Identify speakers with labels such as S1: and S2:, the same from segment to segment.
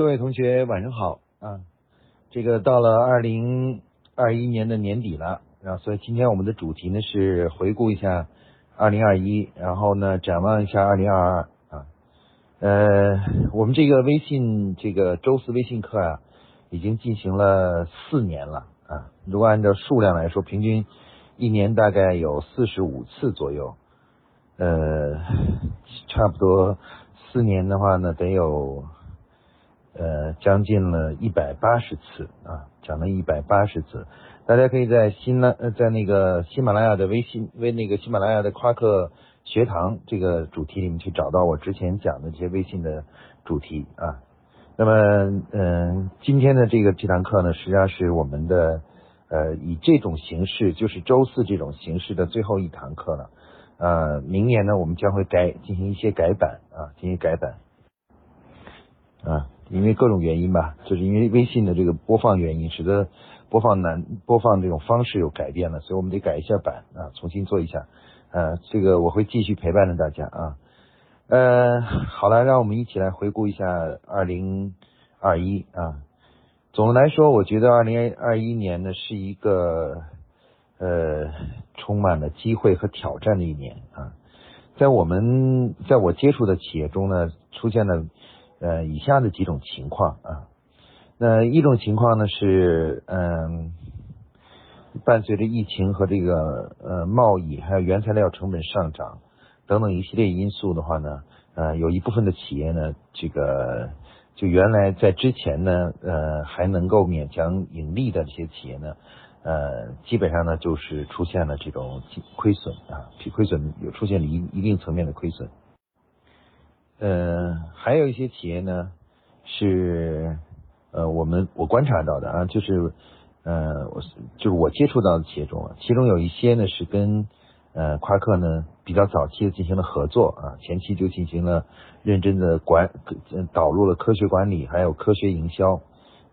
S1: 各位同学晚上好啊！这个到了二零二一年的年底了，然后所以今天我们的主题呢是回顾一下二零二一，然后呢展望一下二零二二啊。呃，我们这个微信这个周四微信课啊，已经进行了四年了啊。如果按照数量来说，平均一年大概有四十五次左右，呃，差不多四年的话呢，得有。呃，将近了一百八十次啊，讲了一百八十次。大家可以在新拉，在那个喜马拉雅的微信微那个喜马拉雅的夸克学堂这个主题里面去找到我之前讲的这些微信的主题啊。那么，嗯，今天的这个这堂课呢，实际上是我们的呃以这种形式，就是周四这种形式的最后一堂课了。呃，明年呢，我们将会改进行一些改版啊，进行改版啊。因为各种原因吧，就是因为微信的这个播放原因，使得播放难播放这种方式有改变了，所以我们得改一下版啊，重新做一下。呃，这个我会继续陪伴着大家啊。呃，好了，让我们一起来回顾一下二零二一啊。总的来说，我觉得二零二一年呢是一个呃充满了机会和挑战的一年啊。在我们在我接触的企业中呢，出现了。呃，以下的几种情况啊，那一种情况呢是，嗯，伴随着疫情和这个呃贸易还有原材料成本上涨等等一系列因素的话呢，呃，有一部分的企业呢，这个就原来在之前呢，呃，还能够勉强盈利的这些企业呢，呃，基本上呢就是出现了这种亏损啊，亏损有出现了一一定层面的亏损。呃，还有一些企业呢，是呃，我们我观察到的啊，就是呃，我就是我接触到的企业中，其中有一些呢是跟呃夸克呢比较早期的进行了合作啊，前期就进行了认真的管导入了科学管理，还有科学营销，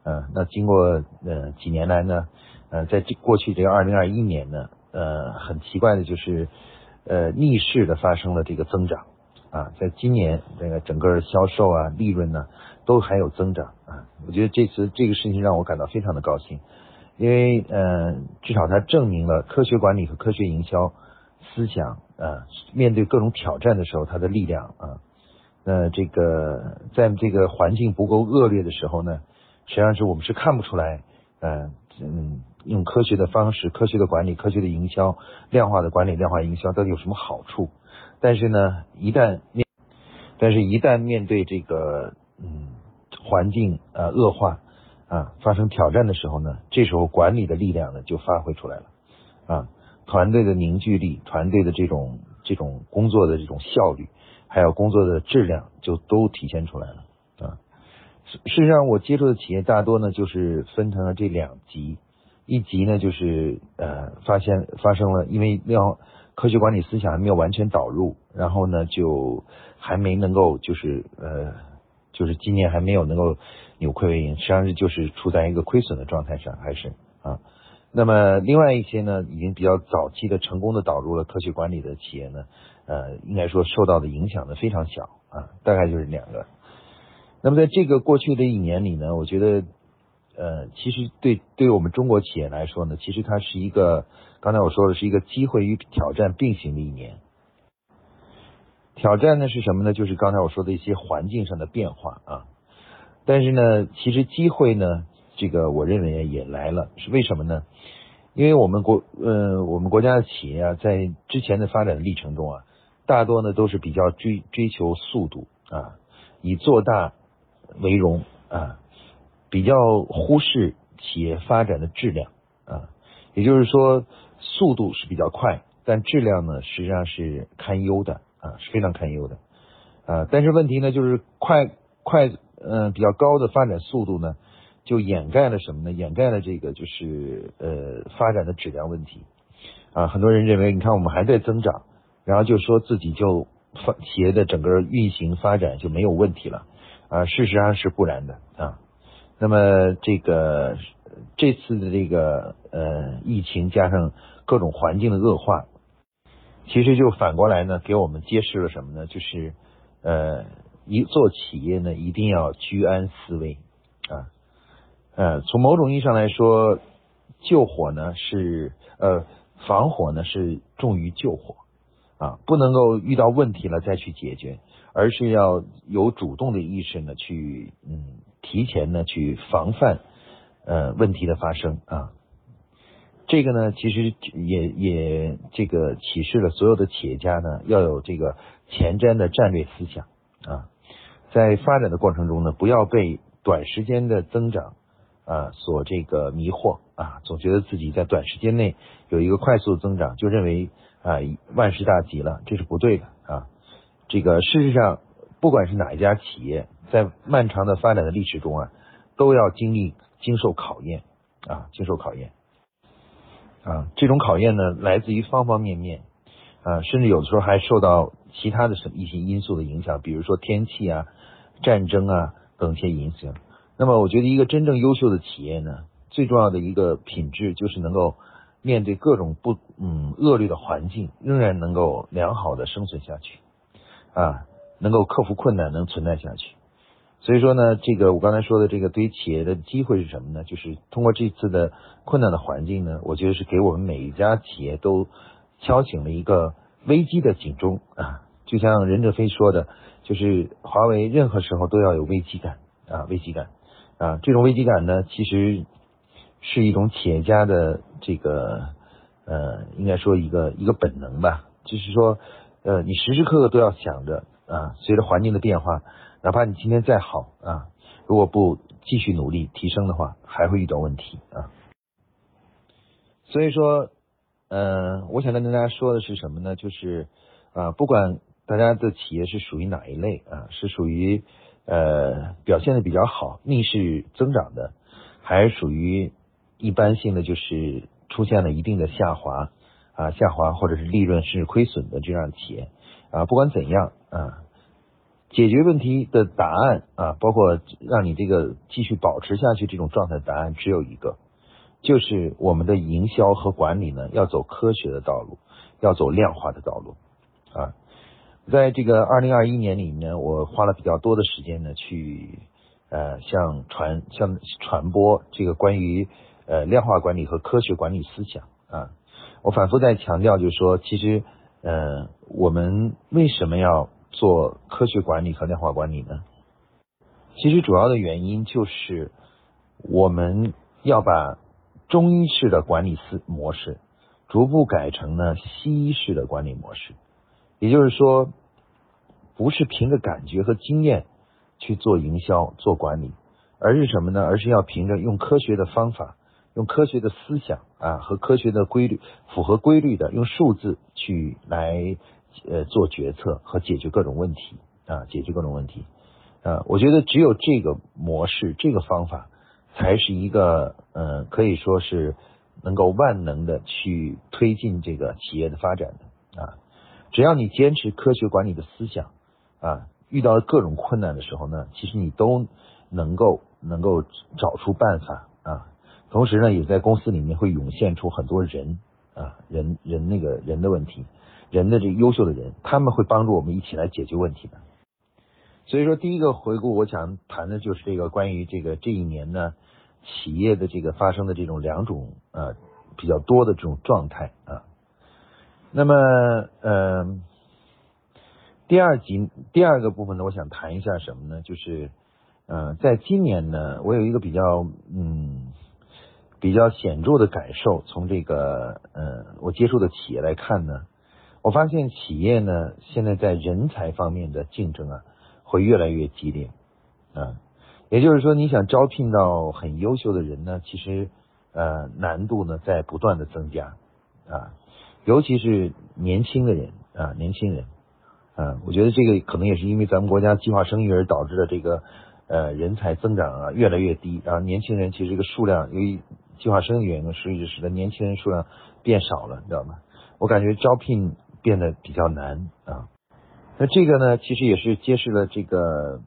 S1: 呃，那经过呃几年来呢，呃，在这过去这个二零二一年呢，呃，很奇怪的就是呃逆势的发生了这个增长。啊，在今年这个整个销售啊、利润呢，都还有增长啊。我觉得这次这个事情让我感到非常的高兴，因为呃，至少它证明了科学管理和科学营销思想啊，面对各种挑战的时候，它的力量啊。那这个在这个环境不够恶劣的时候呢，实际上是我们是看不出来，嗯嗯，用科学的方式、科学的管理、科学的营销、量化的管理、量化营销到底有什么好处。但是呢，一旦面，但是一旦面对这个嗯环境呃恶化啊发生挑战的时候呢，这时候管理的力量呢就发挥出来了啊，团队的凝聚力、团队的这种这种工作的这种效率，还有工作的质量就都体现出来了啊。事实上，我接触的企业大多呢就是分成了这两级，一级呢就是呃发现发生了因为量。科学管理思想还没有完全导入，然后呢，就还没能够就是呃，就是今年还没有能够扭亏为盈，实际上是就是处在一个亏损的状态上，还是啊。那么另外一些呢，已经比较早期的成功的导入了科学管理的企业呢，呃，应该说受到的影响呢非常小啊，大概就是两个。那么在这个过去的一年里呢，我觉得。呃，其实对对于我们中国企业来说呢，其实它是一个，刚才我说的是一个机会与挑战并行的一年。挑战呢是什么呢？就是刚才我说的一些环境上的变化啊。但是呢，其实机会呢，这个我认为也来了，是为什么呢？因为我们国呃，我们国家的企业啊，在之前的发展历程中啊，大多呢都是比较追追求速度啊，以做大为荣啊。比较忽视企业发展的质量啊，也就是说速度是比较快，但质量呢实际上是堪忧的啊，是非常堪忧的啊。但是问题呢就是快快嗯比较高的发展速度呢，就掩盖了什么呢？掩盖了这个就是呃发展的质量问题啊。很多人认为你看我们还在增长，然后就说自己就发企业的整个运行发展就没有问题了啊。事实上是不然的啊。那么这个这次的这个呃疫情加上各种环境的恶化，其实就反过来呢，给我们揭示了什么呢？就是呃一做企业呢，一定要居安思危啊。呃，从某种意义上来说，救火呢是呃防火呢是重于救火啊，不能够遇到问题了再去解决，而是要有主动的意识呢去嗯提前呢去防范呃问题的发生啊。这个呢，其实也也这个启示了所有的企业家呢，要有这个前瞻的战略思想啊，在发展的过程中呢，不要被短时间的增长啊所这个迷惑啊，总觉得自己在短时间内有一个快速增长，就认为啊万事大吉了，这是不对的啊。这个事实上，不管是哪一家企业，在漫长的发展的历史中啊，都要经历经受考验啊，经受考验。啊，这种考验呢，来自于方方面面，啊，甚至有的时候还受到其他的什么一些因素的影响，比如说天气啊、战争啊等一些影响。那么，我觉得一个真正优秀的企业呢，最重要的一个品质就是能够面对各种不嗯恶劣的环境，仍然能够良好的生存下去，啊，能够克服困难，能存在下去。所以说呢，这个我刚才说的这个对于企业的机会是什么呢？就是通过这次的困难的环境呢，我觉得是给我们每一家企业都敲醒了一个危机的警钟啊！就像任正非说的，就是华为任何时候都要有危机感啊，危机感啊！这种危机感呢，其实是一种企业家的这个呃，应该说一个一个本能吧，就是说呃，你时时刻刻都要想着啊，随着环境的变化。哪怕你今天再好啊，如果不继续努力提升的话，还会遇到问题啊。所以说，嗯，我想跟大家说的是什么呢？就是啊，不管大家的企业是属于哪一类啊，是属于呃表现的比较好、逆势增长的，还是属于一般性的，就是出现了一定的下滑啊、下滑或者是利润是亏损的这样的企业啊，不管怎样啊。解决问题的答案啊，包括让你这个继续保持下去这种状态的，答案只有一个，就是我们的营销和管理呢要走科学的道路，要走量化的道路啊。在这个二零二一年里面，我花了比较多的时间呢，去呃向传向传播这个关于呃量化管理和科学管理思想啊。我反复在强调，就是说，其实呃我们为什么要做科学管理和量化管理呢？其实主要的原因就是我们要把中医式的管理思模式逐步改成呢西医式的管理模式。也就是说，不是凭着感觉和经验去做营销、做管理，而是什么呢？而是要凭着用科学的方法、用科学的思想啊和科学的规律、符合规律的用数字去来。呃，做决策和解决各种问题啊，解决各种问题啊，我觉得只有这个模式、这个方法，才是一个呃，可以说是能够万能的去推进这个企业的发展的啊。只要你坚持科学管理的思想啊，遇到各种困难的时候呢，其实你都能够能够找出办法啊。同时呢，也在公司里面会涌现出很多人啊，人人那个人的问题。人的这个优秀的人，他们会帮助我们一起来解决问题的。所以说，第一个回顾，我想谈的就是这个关于这个这一年呢，企业的这个发生的这种两种呃比较多的这种状态啊。那么，嗯，第二集第二个部分呢，我想谈一下什么呢？就是，呃，在今年呢，我有一个比较嗯比较显著的感受，从这个呃我接触的企业来看呢。我发现企业呢，现在在人才方面的竞争啊，会越来越激烈啊。也就是说，你想招聘到很优秀的人呢，其实呃难度呢在不断的增加啊。尤其是年轻的人啊，年轻人啊，我觉得这个可能也是因为咱们国家计划生育而导致的这个呃人才增长啊越来越低啊。年轻人其实这个数量由于计划生育原因，所以使得年轻人数量变少了，你知道吗？我感觉招聘。变得比较难啊，那这个呢，其实也是揭示了这个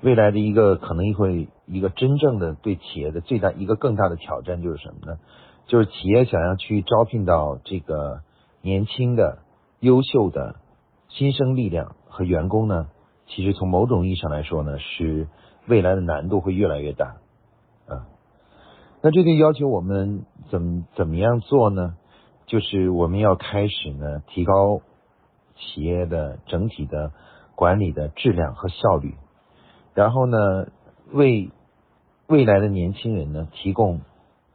S1: 未来的一个可能会一个真正的对企业的最大一个更大的挑战就是什么呢？就是企业想要去招聘到这个年轻的、优秀的新生力量和员工呢，其实从某种意义上来说呢，是未来的难度会越来越大啊。那这个要求我们怎么怎么样做呢？就是我们要开始呢，提高企业的整体的管理的质量和效率，然后呢，为未来的年轻人呢提供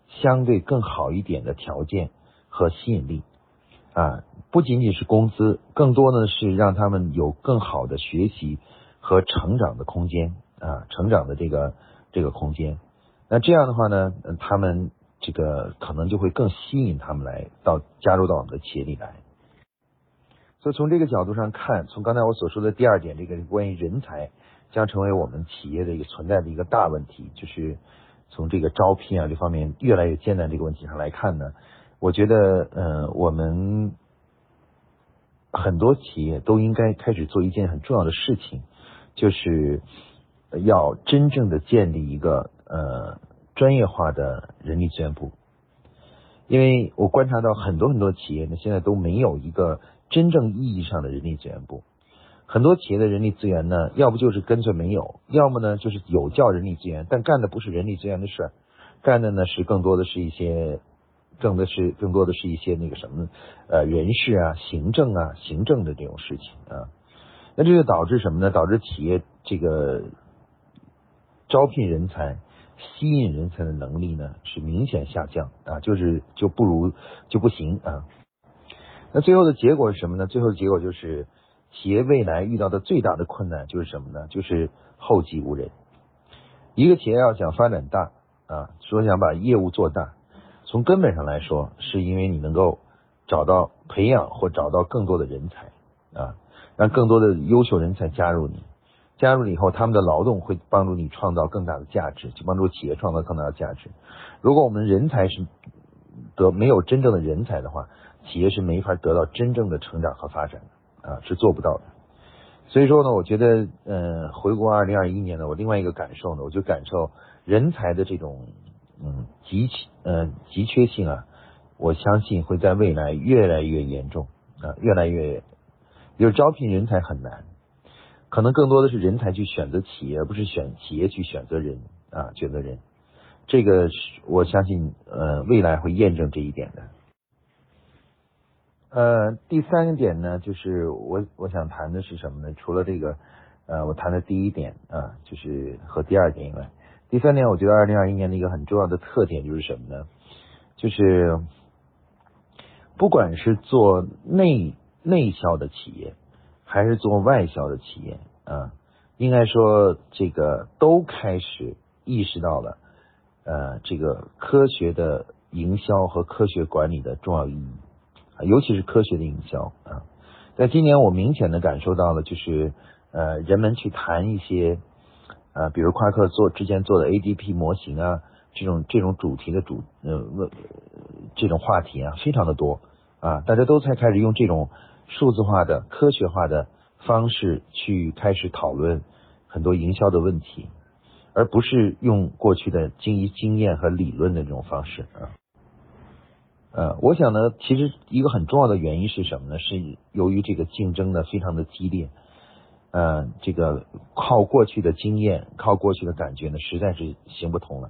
S1: 相对更好一点的条件和吸引力啊，不仅仅是工资，更多呢是让他们有更好的学习和成长的空间啊，成长的这个这个空间。那这样的话呢，他们。这个可能就会更吸引他们来到加入到我们的企业里来，所以从这个角度上看，从刚才我所说的第二点，这个关于人才将成为我们企业的一个存在的一个大问题，就是从这个招聘啊这方面越来越艰难这个问题上来看呢，我觉得呃我们很多企业都应该开始做一件很重要的事情，就是要真正的建立一个呃。专业化的人力资源部，因为我观察到很多很多企业呢，现在都没有一个真正意义上的人力资源部。很多企业的人力资源呢，要不就是干脆没有，要么呢就是有叫人力资源，但干的不是人力资源的事儿，干的呢是更多的是一些，更的是更多的是一些那个什么呃人事啊、行政啊、行政的这种事情啊。那这就导致什么呢？导致企业这个招聘人才。吸引人才的能力呢是明显下降啊，就是就不如就不行啊。那最后的结果是什么呢？最后的结果就是企业未来遇到的最大的困难就是什么呢？就是后继无人。一个企业要想发展大啊，说想把业务做大，从根本上来说，是因为你能够找到培养或找到更多的人才啊，让更多的优秀人才加入你。加入了以后，他们的劳动会帮助你创造更大的价值，去帮助企业创造更大的价值。如果我们人才是得没有真正的人才的话，企业是没法得到真正的成长和发展的啊，是做不到的。所以说呢，我觉得，嗯，回国二零二一年呢，我另外一个感受呢，我就感受人才的这种嗯急嗯急缺性啊，我相信会在未来越来越严重啊，越来越，就是招聘人才很难。可能更多的是人才去选择企业，而不是选企业去选择人啊，选择人。这个是我相信，呃，未来会验证这一点的。呃，第三个点呢，就是我我想谈的是什么呢？除了这个，呃，我谈的第一点啊，就是和第二点以外，第三点，我觉得二零二一年的一个很重要的特点就是什么呢？就是不管是做内内销的企业。还是做外销的企业啊，应该说这个都开始意识到了呃这个科学的营销和科学管理的重要意义啊，尤其是科学的营销啊。在今年我明显的感受到了，就是呃人们去谈一些呃比如夸克做之前做的 ADP 模型啊，这种这种主题的主呃问这种话题啊，非常的多啊，大家都在开始用这种。数字化的、科学化的方式去开始讨论很多营销的问题，而不是用过去的经营经验和理论的这种方式啊。呃，我想呢，其实一个很重要的原因是什么呢？是由于这个竞争呢非常的激烈，呃，这个靠过去的经验、靠过去的感觉呢，实在是行不通了。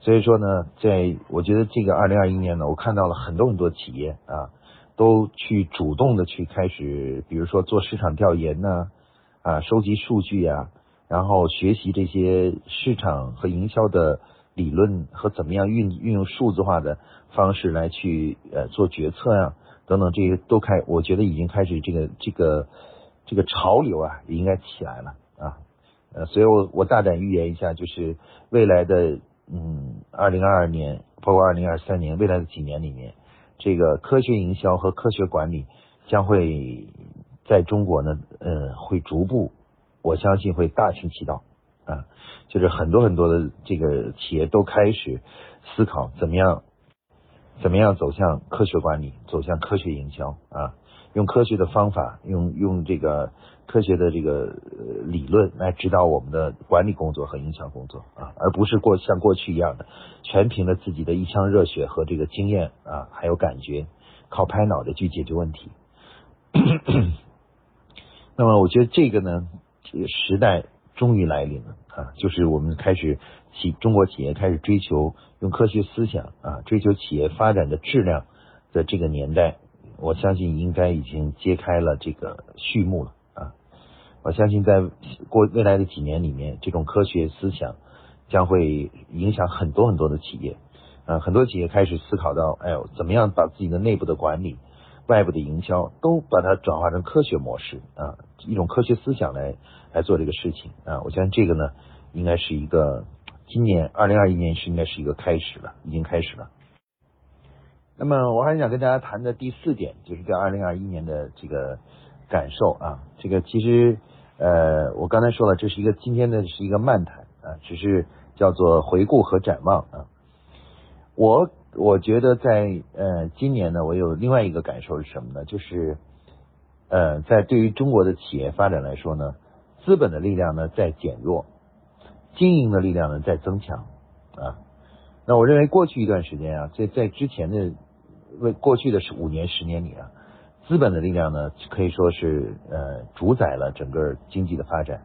S1: 所以说呢，在我觉得这个二零二一年呢，我看到了很多很多企业啊。都去主动的去开始，比如说做市场调研呢，啊，收集数据呀，然后学习这些市场和营销的理论和怎么样运运用数字化的方式来去呃做决策呀，等等这些都开，我觉得已经开始这个这个这个潮流啊，也应该起来了啊，呃，所以我我大胆预言一下，就是未来的嗯，二零二二年，包括二零二三年，未来的几年里面。这个科学营销和科学管理将会在中国呢，呃，会逐步，我相信会大行其道啊，就是很多很多的这个企业都开始思考怎么样，怎么样走向科学管理，走向科学营销啊。用科学的方法，用用这个科学的这个理论来指导我们的管理工作和营销工作啊，而不是过像过去一样的全凭着自己的一腔热血和这个经验啊，还有感觉，靠拍脑袋去解决问题。那么，我觉得这个呢，时代终于来临了啊，就是我们开始企中国企业开始追求用科学思想啊，追求企业发展的质量的这个年代，我相信应该已经揭开了这个序幕了啊！我相信在过未来的几年里面，这种科学思想将会影响很多很多的企业啊，很多企业开始思考到，哎呦，怎么样把自己的内部的管理。外部的营销都把它转化成科学模式啊，一种科学思想来来做这个事情啊，我相信这个呢，应该是一个今年二零二一年是应该是一个开始了，已经开始了。那么我还想跟大家谈的第四点，就是在二零二一年的这个感受啊，这个其实呃，我刚才说了，这是一个今天的是一个漫谈啊，只是叫做回顾和展望啊，我。我觉得在呃今年呢，我有另外一个感受是什么呢？就是呃在对于中国的企业发展来说呢，资本的力量呢在减弱，经营的力量呢在增强啊。那我认为过去一段时间啊，在在之前的为过去的是五年十年里啊，资本的力量呢可以说是呃主宰了整个经济的发展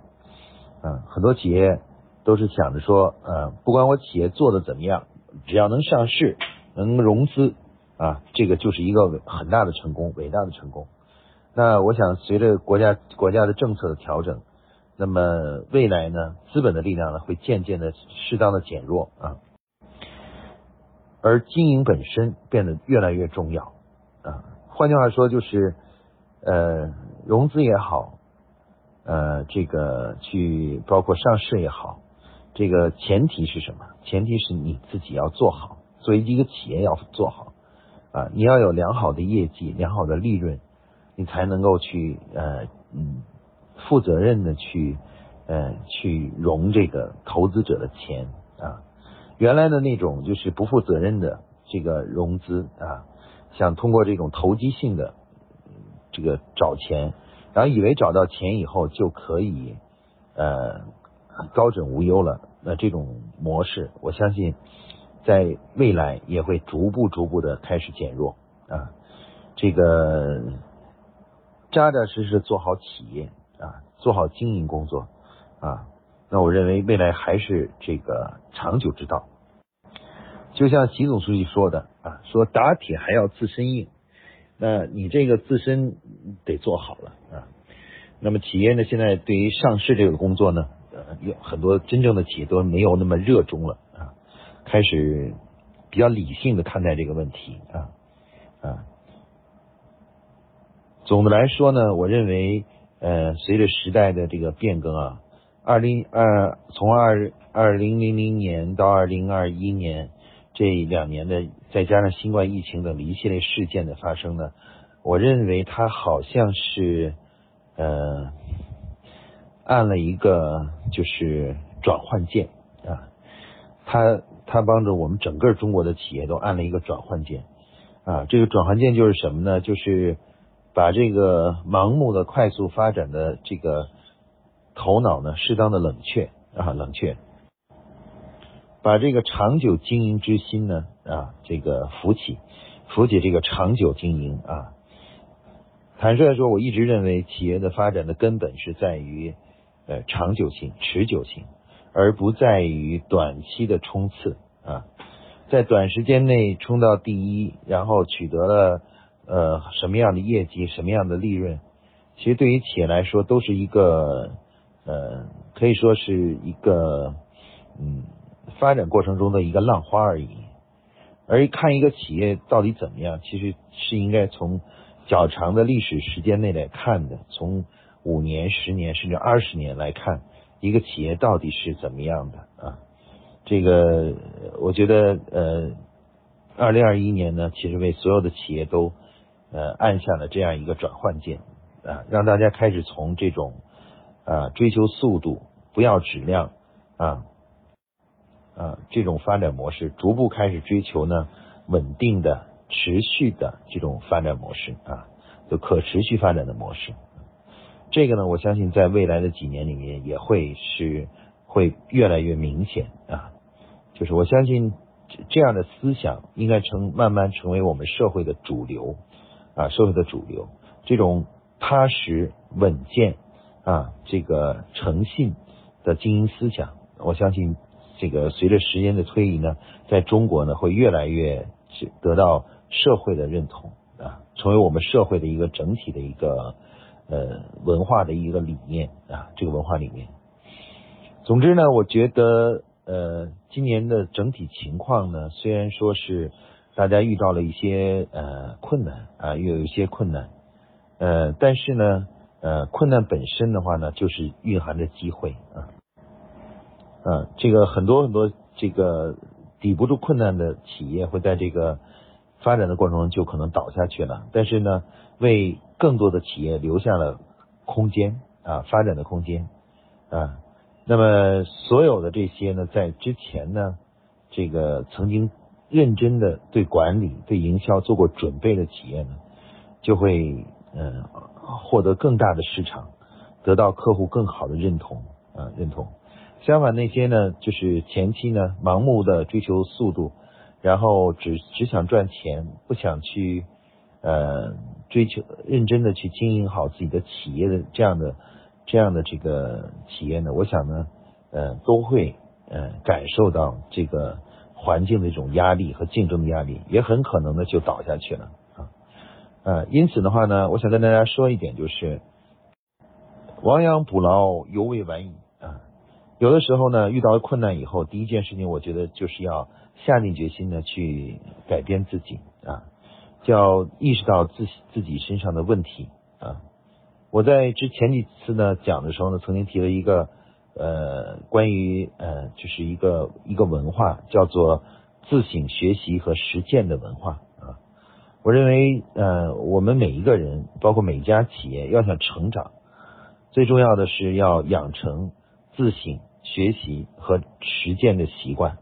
S1: 嗯。很多企业都是想着说呃，不管我企业做的怎么样，只要能上市。能融资啊，这个就是一个很大的成功，伟大的成功。那我想，随着国家国家的政策的调整，那么未来呢，资本的力量呢会渐渐的适当的减弱啊，而经营本身变得越来越重要啊。换句话说，就是呃，融资也好，呃，这个去包括上市也好，这个前提是什么？前提是你自己要做好。作为一个企业要做好啊，你要有良好的业绩、良好的利润，你才能够去呃嗯负责任的去呃去融这个投资者的钱。原来的那种就是不负责任的这个融资啊，想通过这种投机性的这个找钱，然后以为找到钱以后就可以呃高枕无忧了，那这种模式，我相信。在未来也会逐步逐步的开始减弱啊，这个扎扎实实做好企业啊，做好经营工作啊，那我认为未来还是这个长久之道。就像习总书记说的啊，说打铁还要自身硬，那你这个自身得做好了啊。那么企业呢，现在对于上市这个工作呢，呃，有很多真正的企业都没有那么热衷了啊。开始比较理性的看待这个问题啊啊，总的来说呢，我认为呃，随着时代的这个变更啊，二零二从二二零零零年到二零二一年这两年的，再加上新冠疫情等一系列事件的发生呢，我认为它好像是呃按了一个就是转换键啊，它。它帮助我们整个中国的企业都按了一个转换键，啊，这个转换键就是什么呢？就是把这个盲目的快速发展的这个头脑呢，适当的冷却啊，冷却，把这个长久经营之心呢啊，这个扶起，扶起这个长久经营啊。坦率说，我一直认为企业的发展的根本是在于呃长久性、持久性。而不在于短期的冲刺啊，在短时间内冲到第一，然后取得了呃什么样的业绩、什么样的利润，其实对于企业来说都是一个呃可以说是一个嗯发展过程中的一个浪花而已。而看一个企业到底怎么样，其实是应该从较长的历史时间内来看的，从五年、十年甚至二十年来看。一个企业到底是怎么样的啊？这个我觉得呃，二零二一年呢，其实为所有的企业都呃按下了这样一个转换键啊，让大家开始从这种啊追求速度、不要质量啊啊这种发展模式，逐步开始追求呢稳定的、持续的这种发展模式啊，就可持续发展的模式。这个呢，我相信在未来的几年里面也会是会越来越明显啊。就是我相信这样的思想应该成慢慢成为我们社会的主流啊，社会的主流。这种踏实稳健啊，这个诚信的经营思想，我相信这个随着时间的推移呢，在中国呢会越来越得到社会的认同啊，成为我们社会的一个整体的一个呃文化的一个理念啊，这个文化理念。总之呢，我觉得呃今年的整体情况呢，虽然说是大家遇到了一些呃困难啊，又有一些困难，呃，但是呢。呃，困难本身的话呢，就是蕴含着机会啊，啊，这个很多很多这个抵不住困难的企业会在这个发展的过程中就可能倒下去了，但是呢，为更多的企业留下了空间啊，发展的空间啊，那么所有的这些呢，在之前呢，这个曾经认真的对管理、对营销做过准备的企业呢，就会嗯。获得更大的市场，得到客户更好的认同啊认同。相反，那些呢，就是前期呢盲目的追求速度，然后只只想赚钱，不想去呃追求认真的去经营好自己的企业的这样的这样的这个企业呢，我想呢呃都会呃感受到这个环境的一种压力和竞争的压力，也很可能呢就倒下去了啊。呃，因此的话呢，我想跟大家说一点，就是亡羊补牢，犹未晚矣。有的时候呢，遇到困难以后，第一件事情，我觉得就是要下定决心的去改变自己啊，就要意识到自己自己身上的问题啊。我在之前几次呢讲的时候呢，曾经提了一个呃关于呃就是一个一个文化，叫做自省学习和实践的文化啊。我认为，呃，我们每一个人，包括每一家企业，要想成长，最重要的是要养成自省、学习和实践的习惯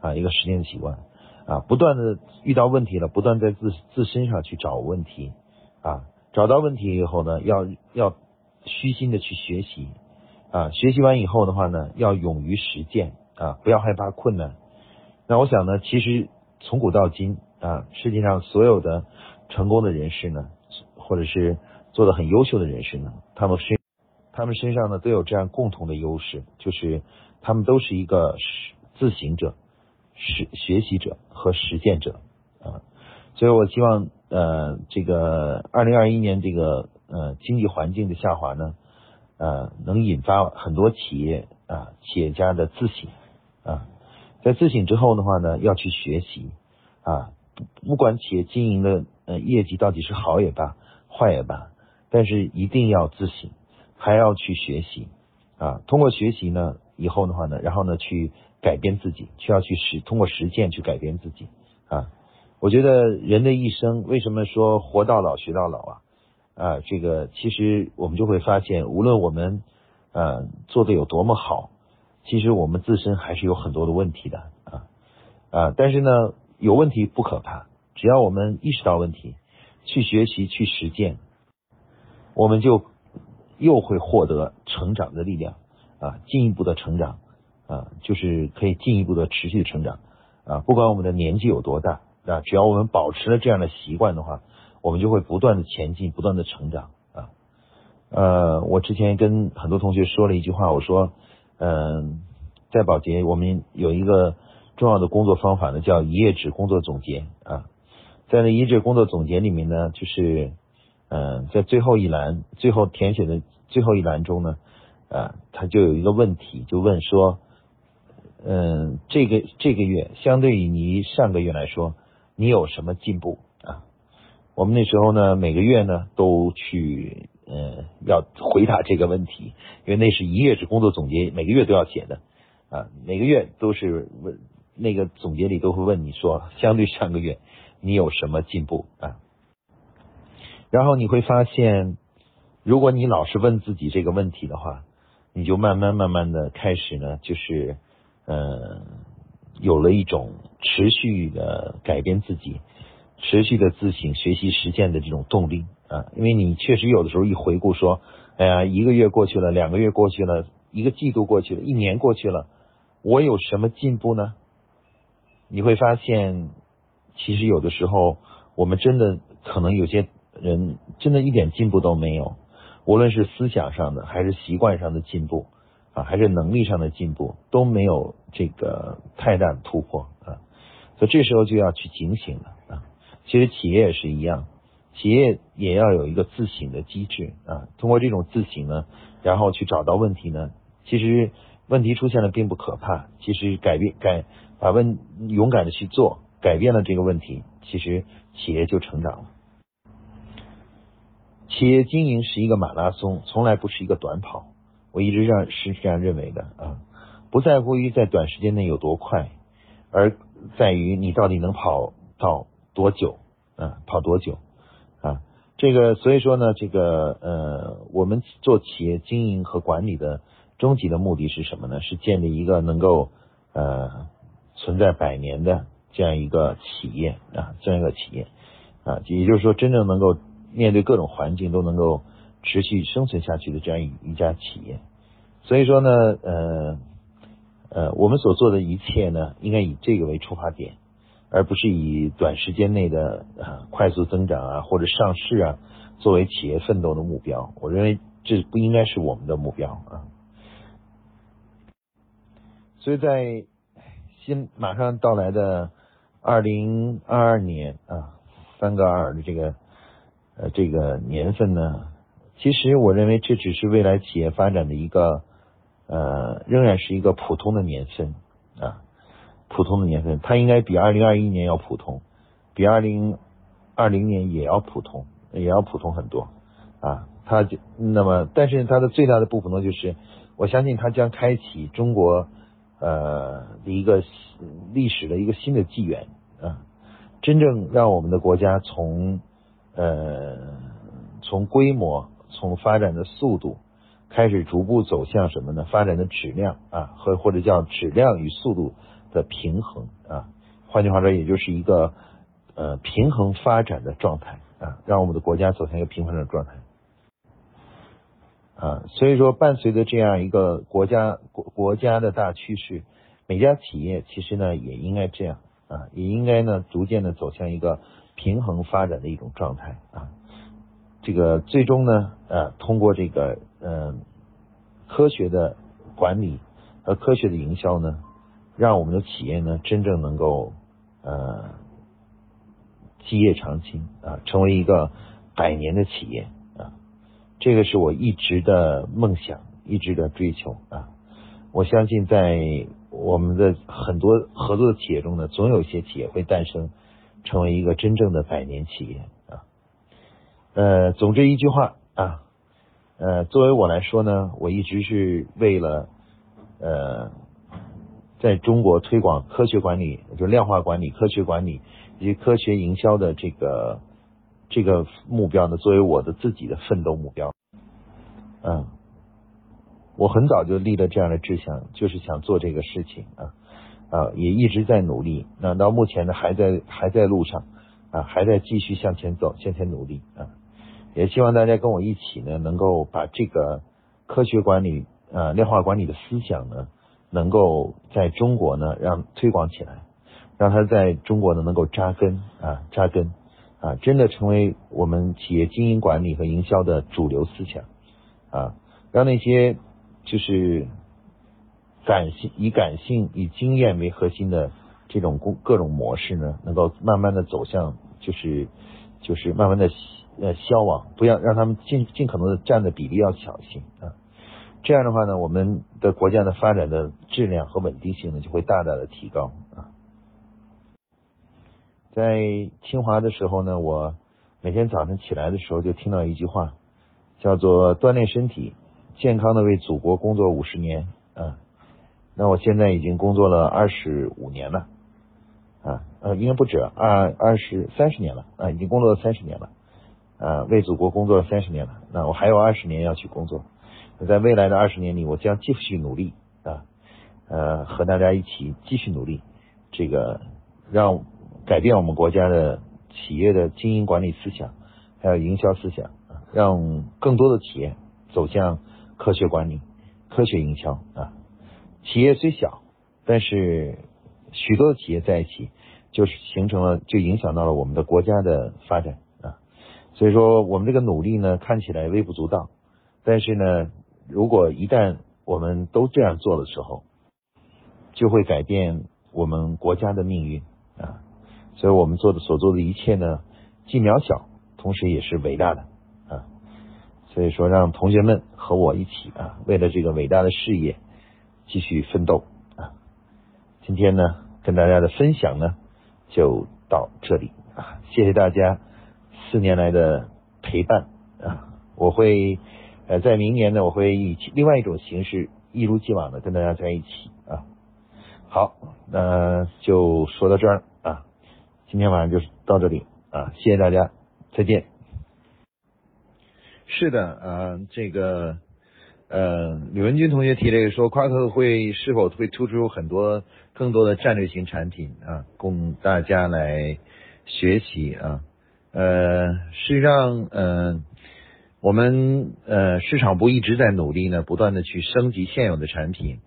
S1: 啊，一个实践的习惯啊，不断的遇到问题了，不断在自自身上去找问题啊，找到问题以后呢，要要虚心的去学习啊，学习完以后的话呢，要勇于实践啊，不要害怕困难。那我想呢，其实从古到今。啊，世界上所有的成功的人士呢，或者是做的很优秀的人士呢，他们身他们身上呢都有这样共同的优势，就是他们都是一个自行者、实学习者和实践者啊。所以我希望呃，这个二零二一年这个呃经济环境的下滑呢，呃，能引发很多企业啊企业家的自省啊，在自省之后的话呢，要去学习啊。不管企业经营的呃业绩到底是好也罢，坏也罢，但是一定要自省，还要去学习啊。通过学习呢，以后的话呢，然后呢去改变自己，需要去实通过实践去改变自己啊。我觉得人的一生为什么说活到老学到老啊？啊，这个其实我们就会发现，无论我们呃做的有多么好，其实我们自身还是有很多的问题的啊啊，但是呢。有问题不可怕，只要我们意识到问题，去学习去实践，我们就又会获得成长的力量啊，进一步的成长啊，就是可以进一步的持续成长啊。不管我们的年纪有多大啊，只要我们保持了这样的习惯的话，我们就会不断的前进，不断的成长啊。呃，我之前跟很多同学说了一句话，我说，嗯，在保洁我们有一个。重要的工作方法呢，叫一页纸工作总结啊，在那一页纸工作总结里面呢，就是嗯，在最后一栏最后填写的最后一栏中呢，啊，他就有一个问题，就问说，嗯，这个这个月相对于你上个月来说，你有什么进步啊？我们那时候呢，每个月呢都去嗯要回答这个问题，因为那是一月是工作总结，每个月都要写的啊，每个月都是问。那个总结里都会问你说，相对上个月你有什么进步啊？然后你会发现，如果你老是问自己这个问题的话，你就慢慢慢慢的开始呢，就是呃，有了一种持续的改变自己、持续的自省、学习、实践的这种动力啊。因为你确实有的时候一回顾说，哎呀，一个月过去了，两个月过去了，一个季度过去了，一年过去了，我有什么进步呢？你会发现，其实有的时候，我们真的可能有些人真的一点进步都没有，无论是思想上的，还是习惯上的进步啊，还是能力上的进步，都没有这个太大的突破啊。所以这时候就要去警醒了啊。其实企业也是一样，企业也要有一个自省的机制啊。通过这种自省呢，然后去找到问题呢，其实问题出现了并不可怕。其实改变改把问勇敢的去做，改变了这个问题，其实企业就成长了。企业经营是一个马拉松，从来不是一个短跑。我一直让是这样认为的啊，不在乎于在短时间内有多快，而在于你到底能跑到多久啊？跑多久啊？这个所以说呢，这个呃，我们做企业经营和管理的终极的目的是什么呢？是建立一个能够呃存在百年的这样一个企业啊，这样一个企业啊，也就是说真正能够。面对各种环境都能够持续生存下去的这样一一家企业，所以说呢，呃呃，我们所做的一切呢，应该以这个为出发点，而不是以短时间内的啊快速增长啊或者上市啊作为企业奋斗的目标。我认为这不应该是我们的目标啊。所以在新马上到来的二零二二年啊，三个二的这个。呃，这个年份呢，其实我认为这只是未来企业发展的一个，呃，仍然是一个普通的年份啊，普通的年份，它应该比二零二一年要普通，比二零二零年也要普通，也要普通很多啊。它就那么，但是它的最大的部分呢，就是我相信它将开启中国呃一个历史的一个新的纪元啊，真正让我们的国家从。呃，从规模、从发展的速度开始，逐步走向什么呢？发展的质量啊，和或者叫质量与速度的平衡啊。换句话说，也就是一个呃平衡发展的状态啊，让我们的国家走向一个平衡的状态啊。所以说，伴随着这样一个国家国国家的大趋势，每家企业其实呢也应该这样啊，也应该呢逐渐的走向一个。平衡发展的一种状态啊，这个最终呢，呃，通过这个嗯科学的管理和科学的营销呢，让我们的企业呢真正能够呃基业长青啊，成为一个百年的企业啊，这个是我一直的梦想，一直的追求啊。我相信在我们的很多合作的企业中呢，总有一些企业会诞生。成为一个真正的百年企业啊，呃，总之一句话啊，呃，作为我来说呢，我一直是为了呃，在中国推广科学管理，就量化管理、科学管理以及科学营销的这个这个目标呢，作为我的自己的奋斗目标。嗯，我很早就立了这样的志向，就是想做这个事情啊。啊，也一直在努力。那到目前呢，还在还在路上啊，还在继续向前走，向前努力啊。也希望大家跟我一起呢，能够把这个科学管理啊、量化管理的思想呢，能够在中国呢让推广起来，让它在中国呢能够扎根啊，扎根啊，真的成为我们企业经营管理和营销的主流思想啊，让那些就是。感性以感性以经验为核心的这种各各种模式呢，能够慢慢的走向，就是就是慢慢的呃消亡，不要让他们尽尽可能的占的比例要小一些啊。这样的话呢，我们的国家的发展的质量和稳定性呢就会大大的提高啊。在清华的时候呢，我每天早晨起来的时候就听到一句话，叫做锻炼身体，健康的为祖国工作五十年啊。那我现在已经工作了二十五年了，啊呃应该不止二二十三十年了啊已经工作了三十年了，啊为祖国工作了三十年了，那我还有二十年要去工作，在未来的二十年里，我将继续努力啊呃和大家一起继续努力，这个让改变我们国家的企业的经营管理思想，还有营销思想，让更多的企业走向科学管理、科学营销啊。企业虽小，但是许多的企业在一起，就是形成了，就影响到了我们的国家的发展啊。所以说，我们这个努力呢，看起来微不足道但是呢，如果一旦我们都这样做的时候，就会改变我们国家的命运啊。所以我们做的所做的一切呢，既渺小，同时也是伟大的啊。所以说，让同学们和我一起啊，为了这个伟大的事业继续奋斗啊。今天呢，跟大家的分享呢，就到这里啊，谢谢大家四年来的陪伴啊，我会呃在明年呢，我会以另外一种形式，一如既往的跟大家在一起啊。好，那就说到这儿啊，今天晚上就到这里啊，谢谢大家，再见。是的，啊，这个。呃，吕文军同学提了说，夸克会是否会突出很多更多的战略性产品啊，供大家来学习啊？呃，实际上，呃，我们呃市场部一直在努力呢，不断的去升级现有的产品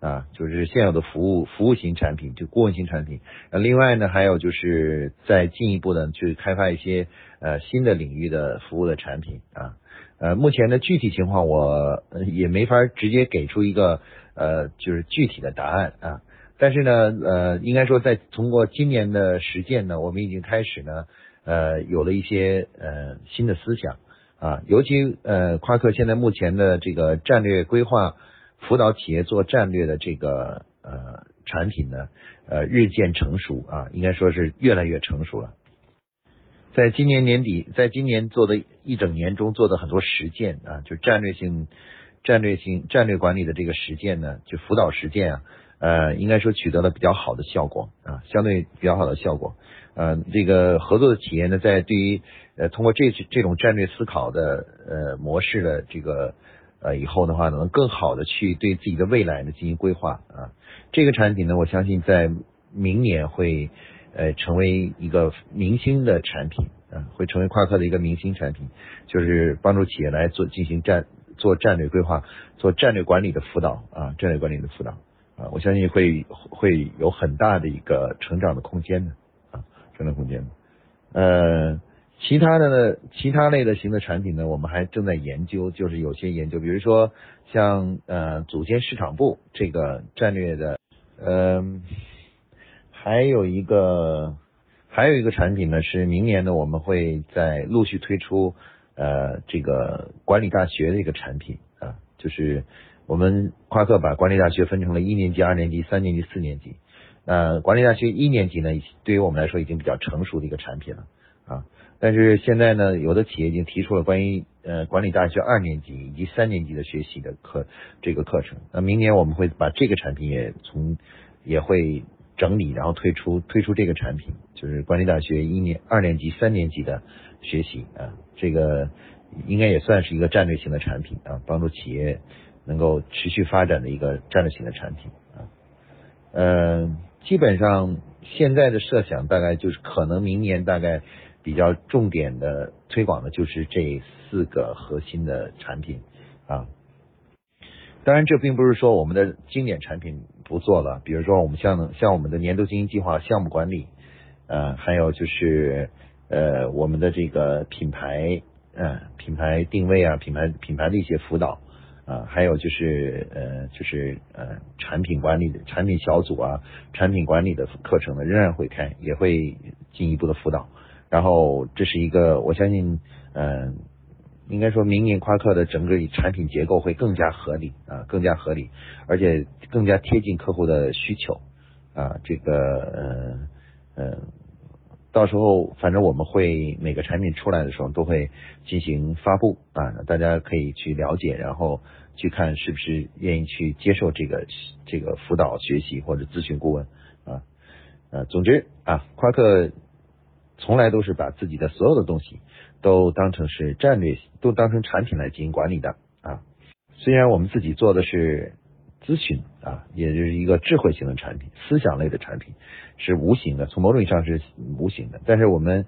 S1: 啊，就是现有的服务服务型产品，就顾问型产品。呃，另外呢，还有就是在进一步的去开发一些呃新的领域的服务的产品啊。呃，目前的具体情况我也没法直接给出一个呃，就是具体的答案啊。但是呢，呃，应该说在通过今年的实践呢，我们已经开始呢，呃，有了一些呃新的思想啊。尤其呃，夸克现在目前的这个战略规划辅导企业做战略的这个呃产品呢，呃，日渐成熟啊，应该说是越来越成熟了。在今年年底，在今年做的一整年中做的很多实践啊，就战略性、战略性、战略管理的这个实践呢，就辅导实践啊，呃，应该说取得了比较好的效果啊，相对比较好的效果。呃，这个合作的企业呢，在对于呃通过这这种战略思考的呃模式的这个呃以后的话呢，能更好的去对自己的未来呢进行规划啊。这个产品呢，我相信在明年会。呃，成为一个明星的产品啊，会成为夸克的一个明星产品，就是帮助企业来做进行战做战略规划、做战略管理的辅导啊，战略管理的辅导啊，我相信会会有很大的一个成长的空间的啊，成长空间的。呃，其他的呢，其他类的型的产品呢，我们还正在研究，就是有些研究，比如说像呃组建市场部这个战略的，嗯。还有一个，还有一个产品呢，是明年呢，我们会在陆续推出，呃，这个管理大学的一个产品啊，就是我们夸克把管理大学分成了一年级、二年级、三年级、四年级。呃，管理大学一年级呢，对于我们来说已经比较成熟的一个产品了啊。但是现在呢，有的企业已经提出了关于呃管理大学二年级以及三年级的学习的课这个课程。那明年我们会把这个产品也从也会。整理，然后推出推出这个产品，就是管理大学一年、二年级、三年级的学习啊，这个应该也算是一个战略性的产品啊，帮助企业能够持续发展的一个战略性的产品啊。嗯，基本上现在的设想大概就是可能明年大概比较重点的推广的就是这四个核心的产品啊。当然，这并不是说我们的经典产品不做了。比如说，我们像像我们的年度经营计划、项目管理，呃，还有就是呃我们的这个品牌，呃品牌定位啊，品牌品牌的一些辅导啊，还有就是呃就是呃产品管理的产品小组啊，产品管理的课程呢，仍然会开，也会进一步的辅导。然后这是一个，我相信，嗯。应该说明年夸克的整个产品结构会更加合理啊，更加合理，而且更加贴近客户的需求啊。这个呃呃，到时候反正我们会每个产品出来的时候都会进行发布啊，大家可以去了解，然后去看是不是愿意去接受这个这个辅导学习或者咨询顾问啊。呃，总之啊，夸克从来都是把自己的所有的东西。都当成是战略，都当成产品来进行管理的啊。虽然我们自己做的是咨询啊，也就是一个智慧型的产品，思想类的产品是无形的，从某种意义上是无形的。但是我们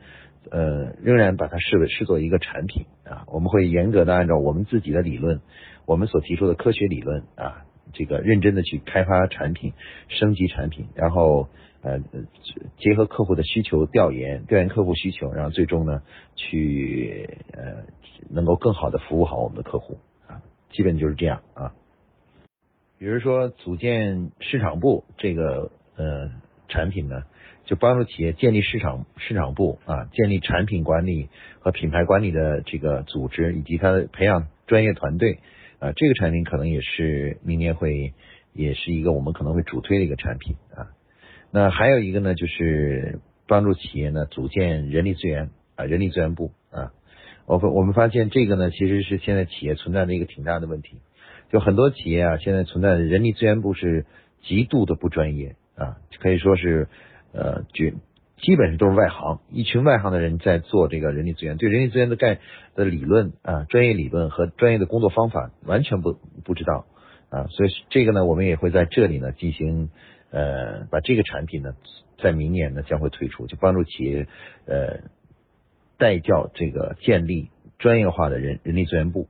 S1: 呃仍然把它视为视作一个产品啊。我们会严格的按照我们自己的理论，我们所提出的科学理论啊，这个认真的去开发产品，升级产品，然后。呃，结合客户的需求调研，调研客户需求，然后最终呢，去呃能够更好的服务好我们的客户啊。基本就是这样啊。比如说组建市场部这个呃产品呢，就帮助企业建立市场市场部啊，建立产品管理和品牌管理的这个组织，以及它培养专业团队啊。这个产品可能也是明年会也是一个我们可能会主推的一个产品啊。那还有一个呢，就是帮助企业呢组建人力资源啊人力资源部啊。我我们发现这个呢，其实是现在企业存在的一个挺大的问题。就很多企业啊，现在存在的人力资源部是极度的不专业啊，可以说是呃，就基本上都是外行，一群外行的人在做这个人力资源，对人力资源的概的理论啊，专业理论和专业的工作方法完全不不知道啊，所以这个呢，我们也会在这里呢进行呃，把这个产品呢，在明年呢将会推出，就帮助企业呃代教这个建立专业化的人人力资源部。